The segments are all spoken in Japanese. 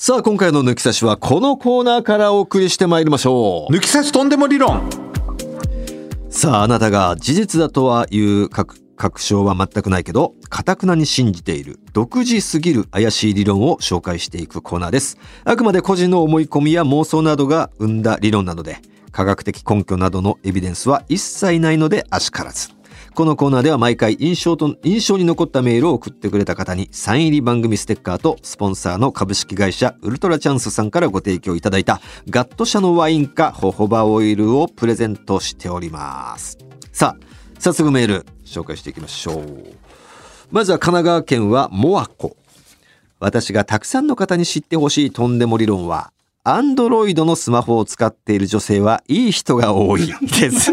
さあ今回の抜き差しはこのコーナーからお送りしてまいりましょう。抜き差しとんでも理論。さああなたが事実だとはいう確確証は全くないけど堅くなに信じている独自すぎる怪しい理論を紹介していくコーナーです。あくまで個人の思い込みや妄想などが生んだ理論なので科学的根拠などのエビデンスは一切ないのであしからずこのコーナーでは毎回印象と印象に残ったメールを送ってくれた方にサイン入り番組ステッカーとスポンサーの株式会社ウルトラチャンスさんからご提供いただいたガット社のワインかホホバオイルをプレゼントしております。さあ早速メール紹介していきましょう。まずは神奈川県はモアコ。私がたくさんの方に知ってほしいとんでも理論はアンドロイドのスマホを使っている女性はいい人が多いです。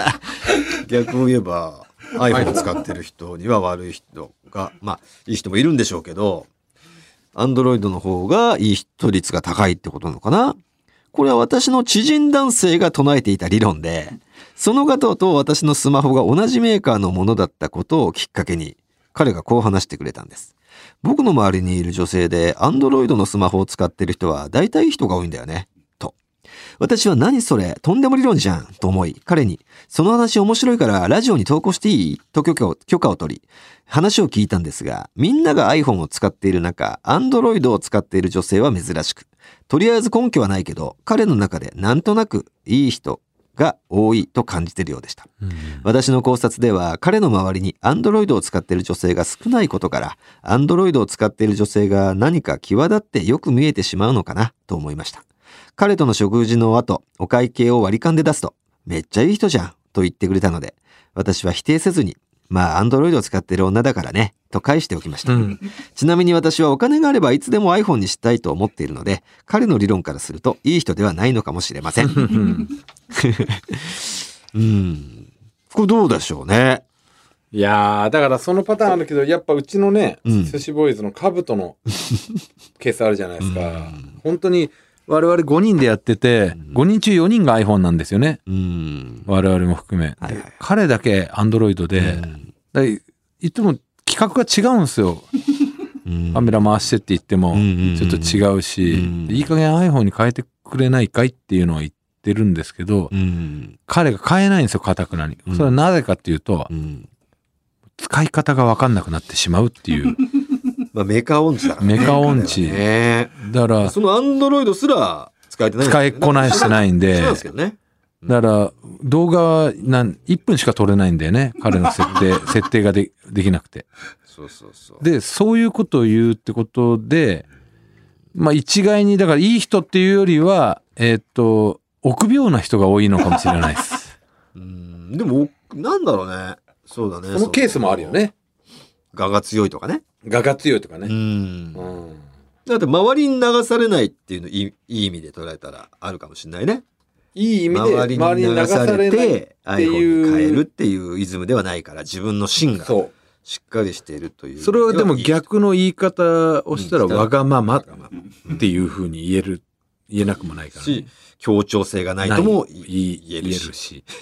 逆を言えば iPhone を使ってる人には悪い人が、まあいい人もいるんでしょうけど、アンドロイドの方がいい人率が高いってことなのかなこれは私の知人男性が唱えていた理論で、その方と私のスマホが同じメーカーのものだったことをきっかけに、彼がこう話してくれたんです。僕の周りにいる女性で Android のスマホを使ってる人は大体人が多いんだよね。と。私は何それとんでも理論じゃんと思い彼にその話面白いからラジオに投稿していい？と許可を許可を取り話を聞いたんですがみんなが iPhone を使っている中 Android を使っている女性は珍しくとりあえず根拠はないけど彼の中でなんとなくいい人が多いと感じているようでした。私の考察では彼の周りにアンドロイドを使っている女性が少ないことからアンドロイドを使っている女性が何か際立ってよく見えてしまうのかなと思いました。彼との食事の後、お会計を割り勘で出すと、めっちゃいい人じゃんと言ってくれたので、私は否定せずに、まあ、アンドロイドを使ってる女だからね、と返しておきました。うんちなみに私はお金があればいつでも iPhone にしたいと思っているので、彼の理論からするといい人ではないのかもしれません。う んうん。これどうでしょうね。いやーだからそのパターンあるけどやっぱうちのね、うん寿司ボーイズのカブトの ケースあるじゃないですか、本当に我々5人でやってて、5人中4人が iPhone なんですよね。うん。我々も含め、はいはいで彼だけ Android で、うん。だいいつも企画が違うんですよ。うん。カメラ回してって言ってもちょっと違うし、うん。いい加減 iPhone に変えてくれないかいっていうのは言ってるんですけど、うん。彼が変えないんですよかたくなに。うん。それはなぜかっていうと、うん。使い方が分かんなくなってしまうっていうまあ、メーカー音痴だからね。メカ音痴ね。だからそのアンドロイドすら使えてないね、使いこなしてないんでそうですけどね。だから動画はなん1分しか撮れないんだよね彼の設定 設定がでできなくてそうそうそう。でそういうことを言うってことでまあ一概にだからいい人っていうよりはえーっと臆病な人が多いのかもしれないです うん。でも、なんだろうね。そうだね。そのケースもあるよね我が強いとかね。我が強いとかうね、ん。うんだって周りに流されないっていうのいいいい意味で捉えたらあるかもしれないね。いい意味で周りに流されて iPhone に変えるっていうイズムではないから自分の芯がそしっかりしているというう。それはでも逆の言い方をしたらうんわがままっていうふうに言える言えなくもないから、しね、協調性がないとも言言えるし。し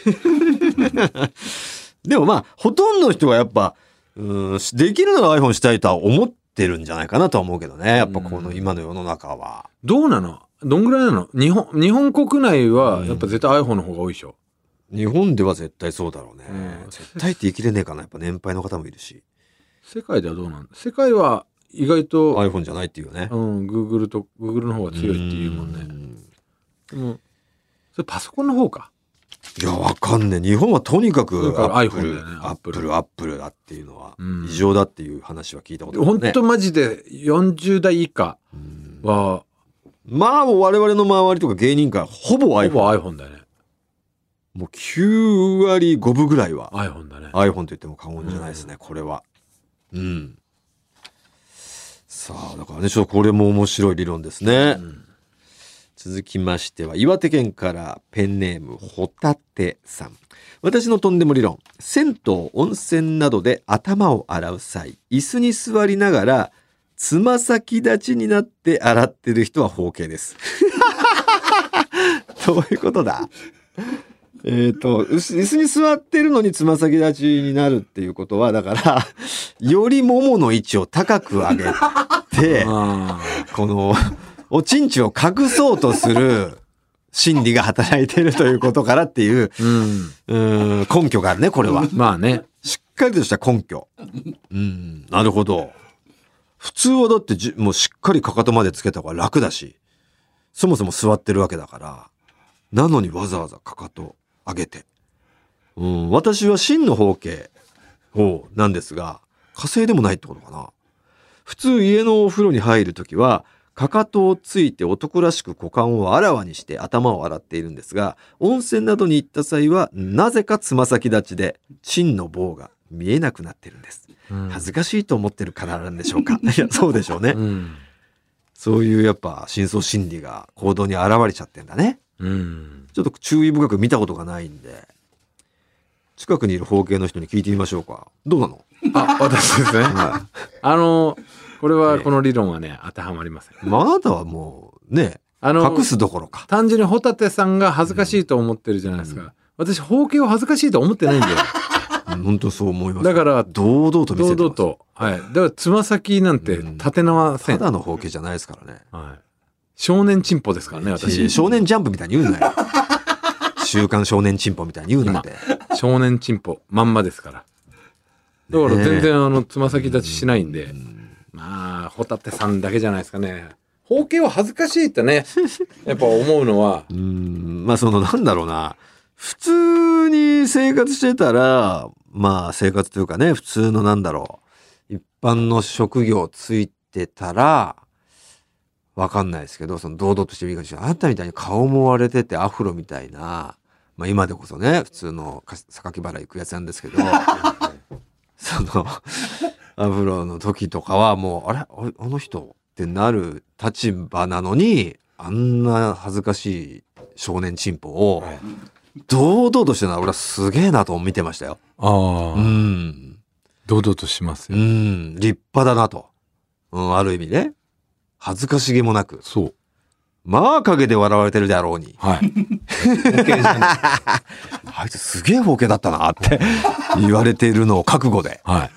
でもまあ、ほとんどの人がやっぱ、うん、できるなら iPhone したいとは思ってるんじゃないかなとは思うけどね。やっぱこの今の世の中は。どうなの？どんぐらいなの？日本日本国内はやっぱ絶対 iPhone の方が多いでしょ、日本では絶対そうだろうね。うん絶対って言い切れねえかな。やっぱ年配の方もいるし。世界ではどうなん？世界は意外と、iPhone じゃないっていうね。うん、Google と Google の方が強いっていうもんねんでもそれパソコンの方かいや、わかんねえ。日本はとにかくアップ iPhone ル、ねアップル、アップルだっていうのはうん異常だっていう話は聞いたことあるね。本当マジで40代以下うんはまあ、我々の周りとか芸人界、ほぼほ iPhone。ぼ iPhone だよねもう9割5分ぐらいは iPhone だね iPhone と言っても過言じゃないですね、これは。うん。さあ、だからね、ちょっとこれも面白い理論ですね。うん続きましては、岩手県からペンネーム、ホタテさん。私のとんでも理論。銭湯、温泉などで頭を洗う際、椅子に座りながら、つま先立ちになって洗ってる人は包茎です。どういうことだ？えっ、と、うす椅子に座ってるのにつま先立ちになるっていうことは、だから、よりももの位置を高く上げて、あこの、おちんちを隠そうとする心理が働いているということからっていう、ーうん。ん、根拠があるね、これは。まあね。しっかりとした根拠。うん、なるほど。普通はだってじもうしっかりかかとまでつけた方が楽だし、そもそも座ってるわけだから、なのにわざわざかかと上げて。うん、私は真の方形をなんですが、火星でもないってことかな。普通家のお風呂に入るときは、かかとをついて男らしく股間をあらわにして頭を洗っているんですが、温泉などに行った際は、なぜかつま先立ちで、真の棒が見えなくなってるんです。うん恥ずかしいと思ってるからなんでしょうか。いや、そうでしょうね。うん。そういうやっぱ深層心理が行動に現れちゃってんだね。うん。ちょっと注意深く見たことがないんで、近くにいる方形の人に聞いてみましょうか。どうなの？あ、私ですね。はあの、これはこの理論はね、当てはまりません。い。まあ、あなたはもう、ね、あの、隠すどころか。単純にホタテさんが恥ずかしいと思ってるじゃないですか。私、包茎を恥ずかしいと思ってないんだよ。本当そう思います。だから、堂々と見せてます。堂々と。はい。だから、つま先なんて立てません。ただの方形じゃないですからね。はい。少年チンポですからね、私。少年ジャンプみたいに言うなよ。週刊少年チンポみたいに言うなって。少年チンポ、まんまですから。だから全然あの、つま先立ちしないんで、まあ、ホタテさんだけじゃないですかね。包茎は恥ずかしいってね、やっぱ思うのは、うーん、まあそのなんだろうな。普通に生活してたら、まあ生活というかね、普通のなんだろう。一般の職業ついてたら、わかんないですけど、その堂々としてるいいかもしれない。あなたみたいに顔も割れててアフロみたいな、まあ今でこそね、普通のか榊原行くやつなんですけど、その、アフロの時とかはもう、あれ？あの人ってなる立場なのに、あんな恥ずかしい少年チンポを、堂々としてるのは俺はすげえなと見てましたよ。ああ、うん。堂々としますうよ。ん。立派だなと。うん、ある意味ね。恥ずかしげもなく。そう。まあ陰で笑われてるであろうに。はい。あいつすげえ包茎だったなって言われているのを覚悟で。はい。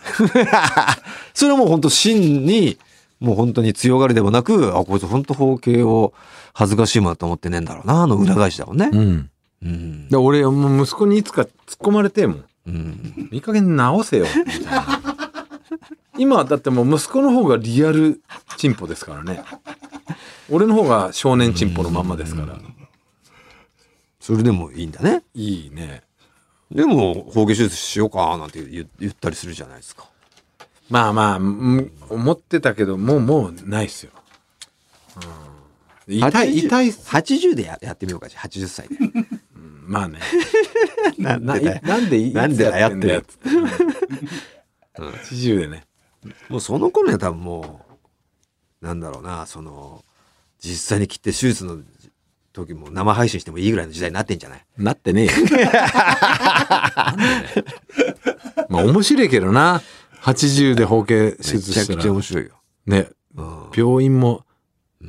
それはもう本当真に、もう本当に強がりでもなく、あ、こいつ本当包茎を恥ずかしいものだと思ってねえんだろうな、あの裏返しだもんねう。ん。うん。で俺、もう息子にいつか突っ込まれてえもん。うん。いい加減直せよ。みたいな今だってもう息子の方がリアルチンポですからね。俺の方が少年チンポのまんまですから。それでもいいんだね。いいね。でも、包茎手術しようかなんて言言ったりするじゃないですか。まあまあ、うん思ってたけど、もうもうないっすよ。うん、痛い、80痛いっす。80でややってみようか、じゃあ80歳で。まあね。なんなでだよなんでいなんでやってんだよっつって。うん80でね。もうその頃には多分もう、なんだろうな、その、実際に切って手術の時も生配信してもいいぐらいの時代になってんじゃない？なってねえよ。まあ面白いけどな。80で包茎手め術したらちゃくちゃ。面白いよ。ね。うん病院も、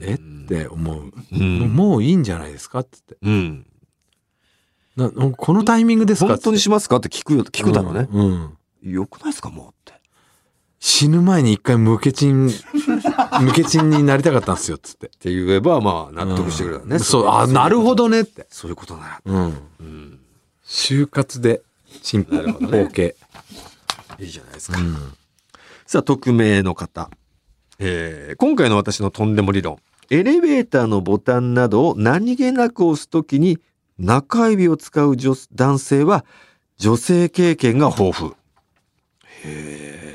え？って思う。うんもういいんじゃないですか？っつって。うん。なこのタイミングですか？本当にしますか？って聞くよ、聞くだろうね。うん。うんよくないですか？もうって。死ぬ前に一回無ケチン、無ケチンになりたかったんですよっつって。って言えば、まあ、納得してくれるよね。うんそう、あ、なるほど。どねって。そういうことなら。うん。うん。就活で、チンポ、包茎。いいじゃないですか。うん。さあ、匿名の方。えー今回の私のとんでも理論。エレベーターのボタンなどを何気なく押すときに中指を使う女男性は女性経験が豊富。へー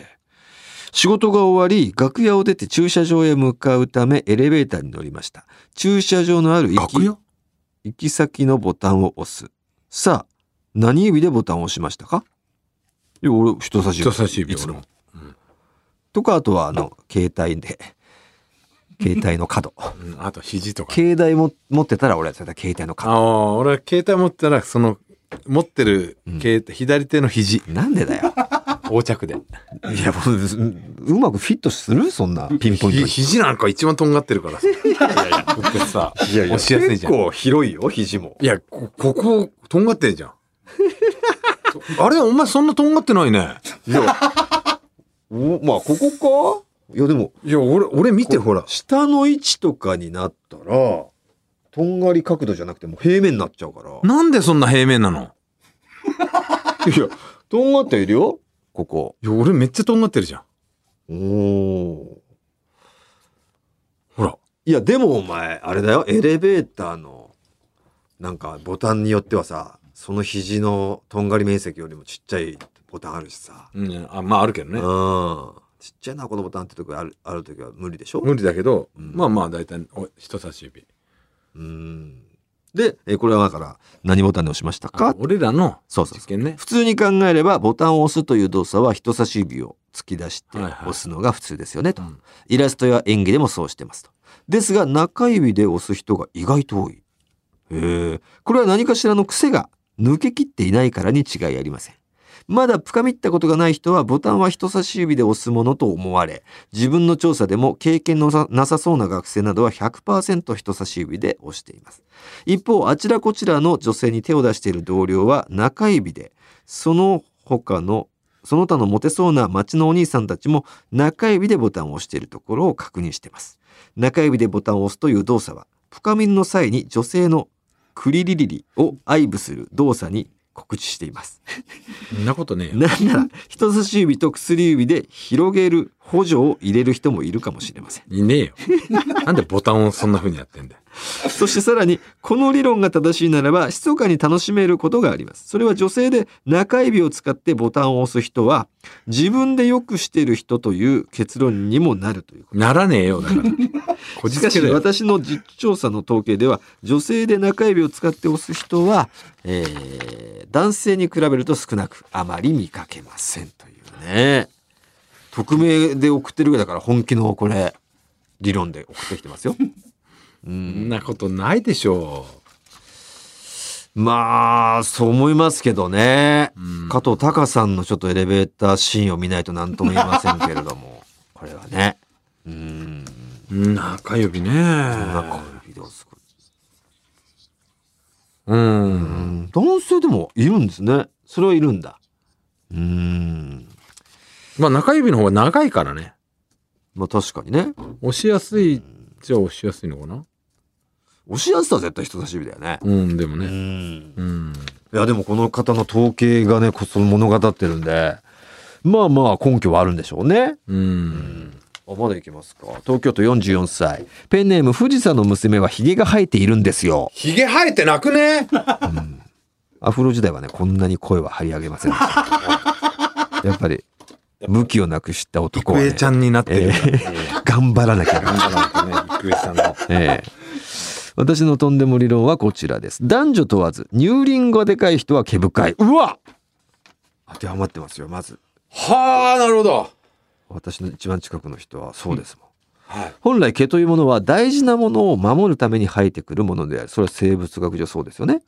仕事が終わり、楽屋を出て駐車場へ向かうためエレベーターに乗りました。駐車場のある行き先のボタンを押す。さあ、何指でボタンを押しましたか？いや、俺、人差し指。人差し指いつも俺も。とか、あとは、あの、携帯で、携帯の角。うんあと肘とか。携帯も持ってたら俺は携帯のあ角。あ、俺は携帯持ってたら、その、持ってる携帯、左手の肘、なんでだよ。横着で。いや、もう、うまくフィットする？そんなピンポイント。肘なんか一番とんがってるからさ。いやいや、ここさ、押しやすいじゃん。結構広いよ、肘も。いや、こ、ここ、とんがってんじゃん。あれお前そんなとんがってないね。いや、おまあ、ここか？いやでもいや俺俺見てほら下の位置とかになったらとんがり角度じゃなくてもう平面になっちゃうからなんでそんな平面なの？いやとんがっているよここ。いや俺めっちゃとんがってるじゃん。おおほら。いやでもお前あれだよ。エレベーターのなんかボタンによってはさその肘のとんがり面積よりもちっちゃいボタンあるしさ、うん。あまああるけどね。うん。ちっちゃいなこのボタンってとこあるある時は無理でしょ？無理だけど、うん。まあまあ大体お人差し指。うんでえこれはだから何ボタンで押しましたか？俺らの？実験ね。普通に考えればボタンを押すという動作は人差し指を突き出してはいはい。押すのが普通ですよねと、うん。イラストや演技でもそうしてますと。ですが中指で押す人が意外と多い。へえこれは何かしらの癖が抜けきっていないからに違いありませんまだ深みったことがない人はボタンは人差し指で押すものと思われ自分の調査でも経験のなさそうな学生などは100%人差し指で押しています。一方あちらこちらの女性に手を出している同僚は中指でその他のその他のモテそうな町のお兄さんたちも中指でボタンを押しているところを確認しています。中指でボタンを押すという動作は深みの際に女性のクリリリリを愛撫する動作に告知しています。そんなことねえよ。なんなら人差し指と薬指で広げる補助を入れる人もいるかもしれません。いねえよ。なんでボタンをそんな風にやってんだよ そしてさらにこの理論が正しいならば密かに楽しめることがあります。それは女性で中指を使ってボタンを押す人は自分でよくしている人という結論にもなるということ。ならねえよだから。しかし私の実地調査の統計では女性で中指を使って押す人は、えー男性に比べると少なくあまり見かけませんというね。匿名で送ってるぐらいだから本気のこれ理論で送ってきてますよ。んなことないでしょまあそう思いますけどね、う、うん。加藤隆さんのちょっとエレベーターシーンを見ないと何とも言えませんけれども。これはね。うん。中指ね。中指で押すうんうん。男性でもいるんですね。それはいるんだ。うん。まあ中指の方が長いからね。まあ確かにね。押しやすいじゃあ押しやすいのかな押しやすさは絶対人差し指だよね。うんでもね。うん。うん。いやでもこの方の統計がねこそ物語ってるんでまあまあ根拠はあるんでしょうね。うん。あまだいきますか。東京都44歳。ペンネーム富士山の娘はヒゲが生えているんですよ。ひげ生えてなくね？アフロ時代はねこんなに声は張り上げませんでした。やっぱり武器をなくした男は、ねちゃんになってるえ頑張らなきゃ。頑張らないとね郁恵さんの。ええ私のとんでも理論はこちらです。男女問わず乳輪がでかい人は毛深い。うわ！当てはまってますよまず。はあなるほど。私の一番近くの人はそうですもん、はい。本来毛というものは大事なものを守るために生えてくるものである。それは生物学上そうですよね。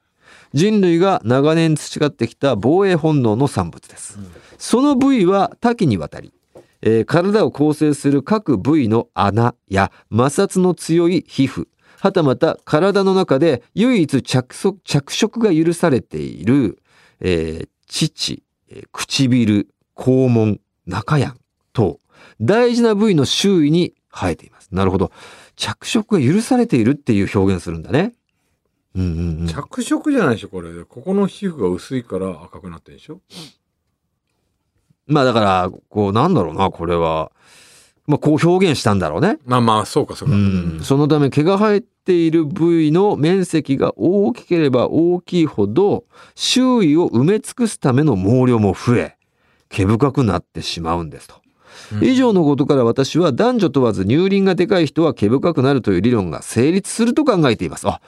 人類が長年培ってきた防衛本能の産物です、その部位は多岐にわたり、えー体を構成する各部位の穴や摩擦の強い皮膚はたまた体の中で唯一着色着色が許されている、えー乳、えー唇肛門中やんと大事な部位の周囲に生えています。なるほど。着色が許されているっていう表現するんだね。うんうんうん。着色じゃないでしょこれ。ここの皮膚が薄いから赤くなってるでしょ？まあだからこうなんだろうなこれはまあこう表現したんだろうねまあまあそうかそうかうん、そのため毛が生えている部位の面積が大きければ大きいほど周囲を埋め尽くすための毛量も増え毛深くなってしまうんですと。うん以上のことから私は男女問わず乳輪がでかい人は毛深くなるという理論が成立すると考えています。あ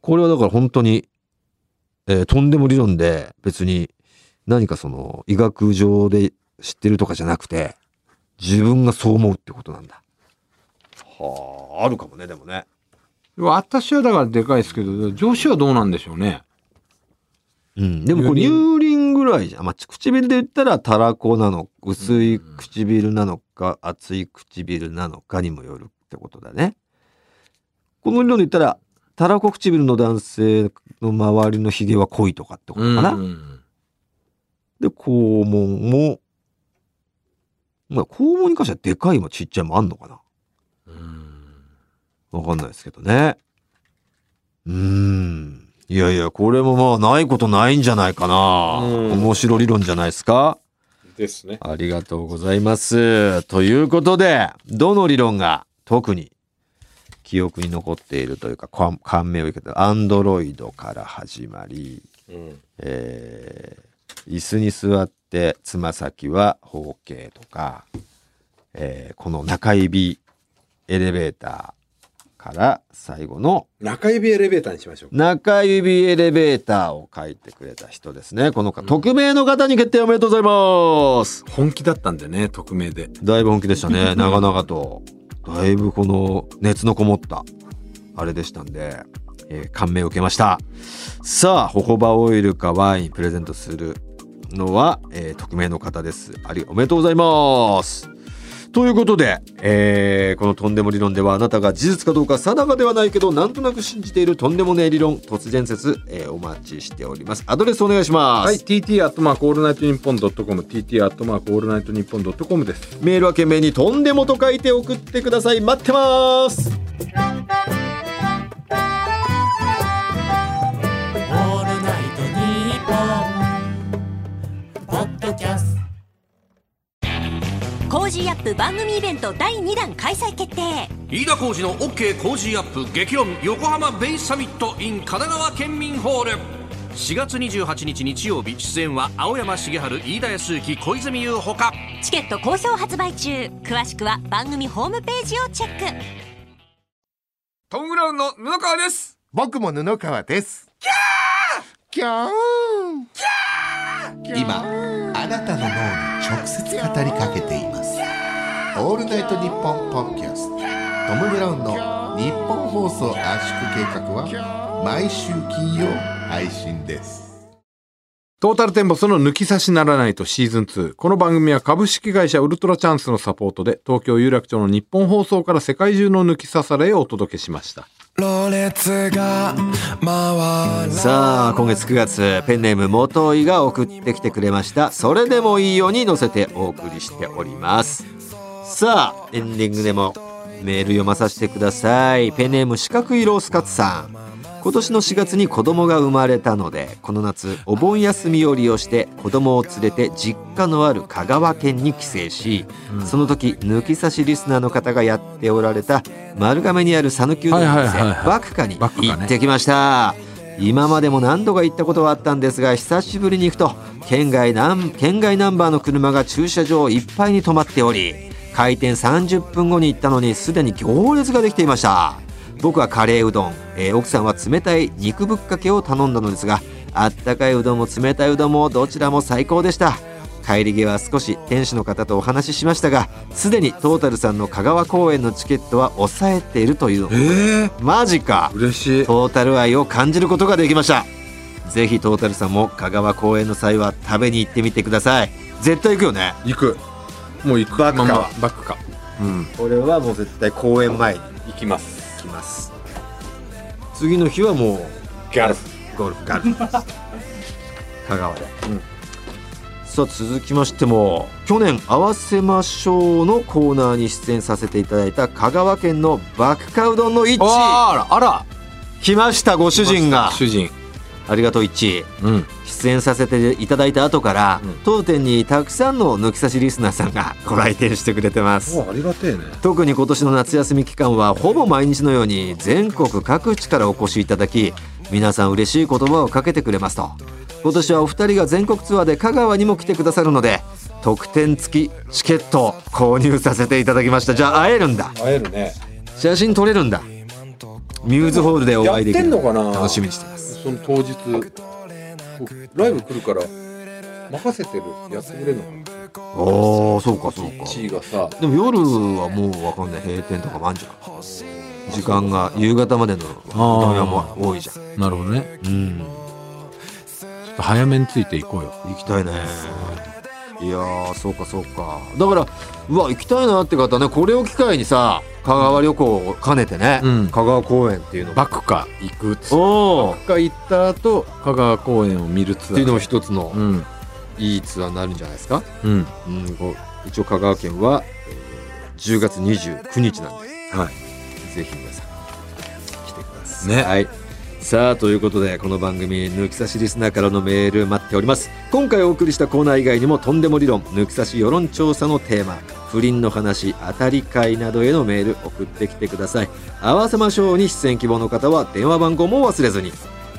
これはだから本当に、えーとんでも理論で別に何かその医学上で知ってるとかじゃなくて自分がそう思うってことなんだ。はああるかもねでもね。私はだからでかいですけど女子はどうなんでしょうねうん、でもこれ乳乳輪ぐらいじゃん、まあ、唇で言ったらたらこなの薄い唇なのか厚い唇なのかにもよるってことだね。この理論で言ったらたらこ唇の男性の周りのひげは濃いとかってことかな。うんで肛門もまあ肛門に関してはでかいもちっちゃいもあんのかな？うんわかんないですけどね。うーん。いやいや、これもまあないことないんじゃないかな。うん面白理論じゃないですか？ですね。ありがとうございます。ということで、どの理論が特に記憶に残っているというか、感感銘を受けた、アンドロイドから始まり、うん。えー椅子に座ってつま先は方形とか、えーこの中指エレベーターから最後の中指エレベーターにしましょう。中指エレベーターを書いてくれた人ですね。この方、匿名の方に決定おめでとうございます。本気だったんでね、匿名で。だいぶ本気でしたね。長々と。だいぶこの熱のこもった、あれでしたんで、えー感銘を受けました。さあ、ホホバオイルかワインプレゼントするのは、えー匿名の方です。あり、おめでとうございます。ということで、えーこのとんでも理論ではあなたが事実かどうか定かではないけどなんとなく信じているとんでもねえ理論突然説、えーお待ちしておりますアドレスお願いします、はい、TT アットマークオールナイトニッポンドットコム、TT アットマークオールナイトニッポンドットコムです。メールは件名にとんでもと書いて送ってください待ってますポン」ポッドキャスト。 Cozy up! 番組イベント第2弾開催決定。飯田浩司の OK 工事アップ激論横浜ベイサミット in 神奈川県民ホール。4月28日日曜日出演は青山繁晴飯田康之小泉悠ほか。チケット好評発売中。詳しくは番組ホームページをチェック。トム・ブラウンの布川です。僕も布川です。キャー！キャー今あなたの脳に直接語りかけていますオールナイトニッポンポッキャストトム・ブラウンのニッポン放送圧縮計画は毎週金曜配信ですトータルテンボスの抜き差しならナイトシーズン2。この番組は株式会社ウルトラチャンスのサポートで東京有楽町のニッポン放送から世界中の抜き差されをお届けしました。さあ今月9月ペンネーム元井が送ってきてくれました。それでもいいよに載せてお送りしております。さあエンディングでもメール読まさせてください。ペンネーム四角いロースカツさん。今年の4月に子供が生まれたのでこの夏お盆休みを利用して子供を連れて実家のある香川県に帰省し、その時抜き差しリスナーの方がやっておられた丸亀にある讃岐うどんの店バクカに行ってきました、今までも何度か行ったことはあったんですが久しぶりに行くと県外ナン県外ナンバーの車が駐車場いっぱいに止まっており開店30分後に行ったのにすでに行列ができていました僕はカレーうどん、えー奥さんは冷たい肉ぶっかけを頼んだのですがあったかいうどんも冷たいうどんもどちらも最高でした帰り際少し店主の方とお話ししましたがすでにトータルさんの香川公演のチケットは抑えているというのええマジか嬉しい。トータル愛を感じることができましたぜひトータルさんも香川公演の際は食べに行ってみてください絶対行くよね行く。もう行く。バックかまバックか。うん。これはもう絶対公演前に行きます。行きます次の日はもうギャルフ。ゴルフガルフ香川で、さあ続きましても去年合わせましょうのコーナーに出演させていただいた香川県のバクカうどんの一位あら、あら。来ましたご主人が主人。ありがとう一位うん。出演させていただいた後から、うん。当店にたくさんの抜き差しリスナーさんがご来店してくれてます。おありがてえね。特に今年の夏休み期間はほぼ毎日のように全国各地からお越しいただき皆さん嬉しい言葉をかけてくれますと。今年はお二人が全国ツアーで香川にも来てくださるので特典付きチケットを購入させていただきました。じゃあ会えるんだ。会えるね。写真撮れるんだ。ミューズホールでお会いできる。やってんのかな？楽しみにしてます。その当日、ライブ来るから、任せてる。やってくれるのかなおーそうかそうか。1位がさ、でも夜はもうわかんない閉店とかもあんじゃん。時間が夕方までの飲み屋も多いじゃん。なるほどね。うん。ちょっと早めについていこうよ。行きたいね。いやーそうかそうか。だからうわ行きたいなって方ねこれを機会にさ香川旅行を兼ねてね、うん香川公園っていうのバックか行くっつバックか行った後、香川公園を見るツアー。っていうのも一つのうん。いいツアーになるんじゃないですか、うん。うん、一応香川県は、えー10月29日なんではいぜひ皆さん来てください。ねはい。さあということでこの番組抜き差しリスナーからのメール待っております。今回お送りしたコーナー以外にもとんでも理論抜き差し世論調査のテーマ不倫の話当たり会などへのメール送ってきてください。合わせましょうに出演希望の方は電話番号も忘れずに。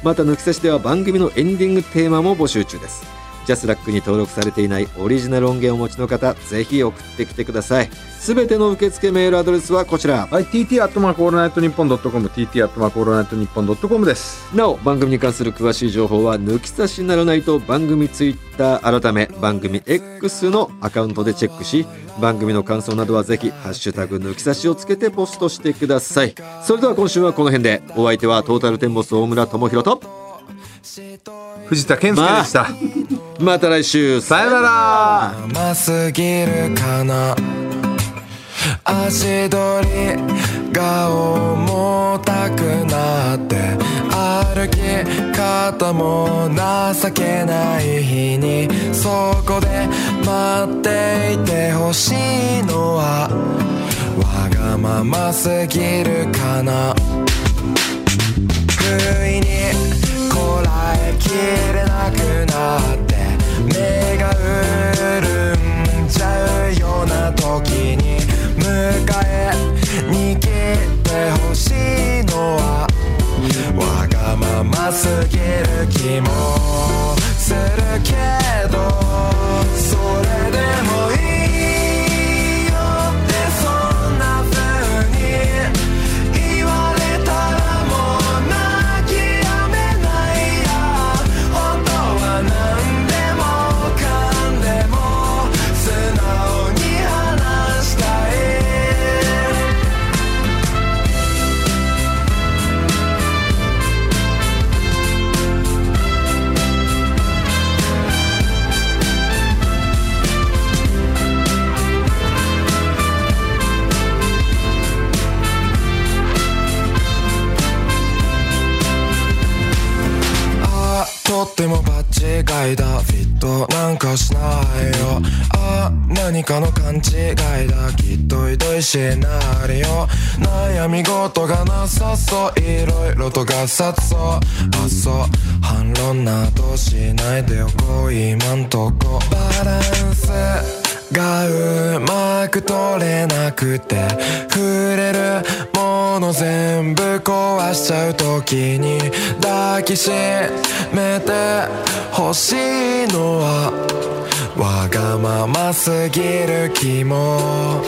また抜き差しでは番組のエンディングテーマも募集中です。ジャスラックに登録されていないオリジナル音源をお持ちの方ぜひ送ってきてくださいすべての受付メールアドレスはこちらはい、TT アットマークオールナイトニッポンドットコム、TT アットマークオールナイトニッポンドットコムです。なお番組に関する詳しい情報は抜き差しならないと番組ツイッター改め番組 X のアカウントでチェックし番組の感想などはぜひハッシュタグ抜き差しをつけてポストしてくださいそれでは今週はこの辺でお相手はトータルテンボス大村智広と藤田健介でした。ままた来週さよなら。甘すぎるかな。足取りが重たくなって歩き方も情けない日にそこで待っていてほしいのはわがまますぎるかな。不意にこらえきれなくなって目が潤んじゃうような時に迎えに来てほしいのはわがまますぎる気もするけどシナリオ悩み事がなさそう。いろいろとガサツそう。あそう。反論などしないでおこう今んとこ。バランスがうまく取れなくて触れるもの全部壊しちゃう時に抱きしめて欲しいのはわがまますぎる気も。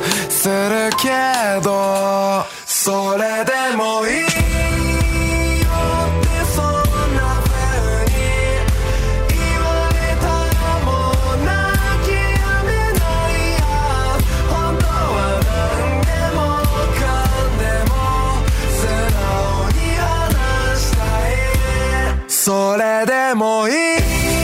するけどそれでもいい。よってそんな風に言われたらもう泣きやめないや本当は何でもかんでも素直に話したいそれでもいい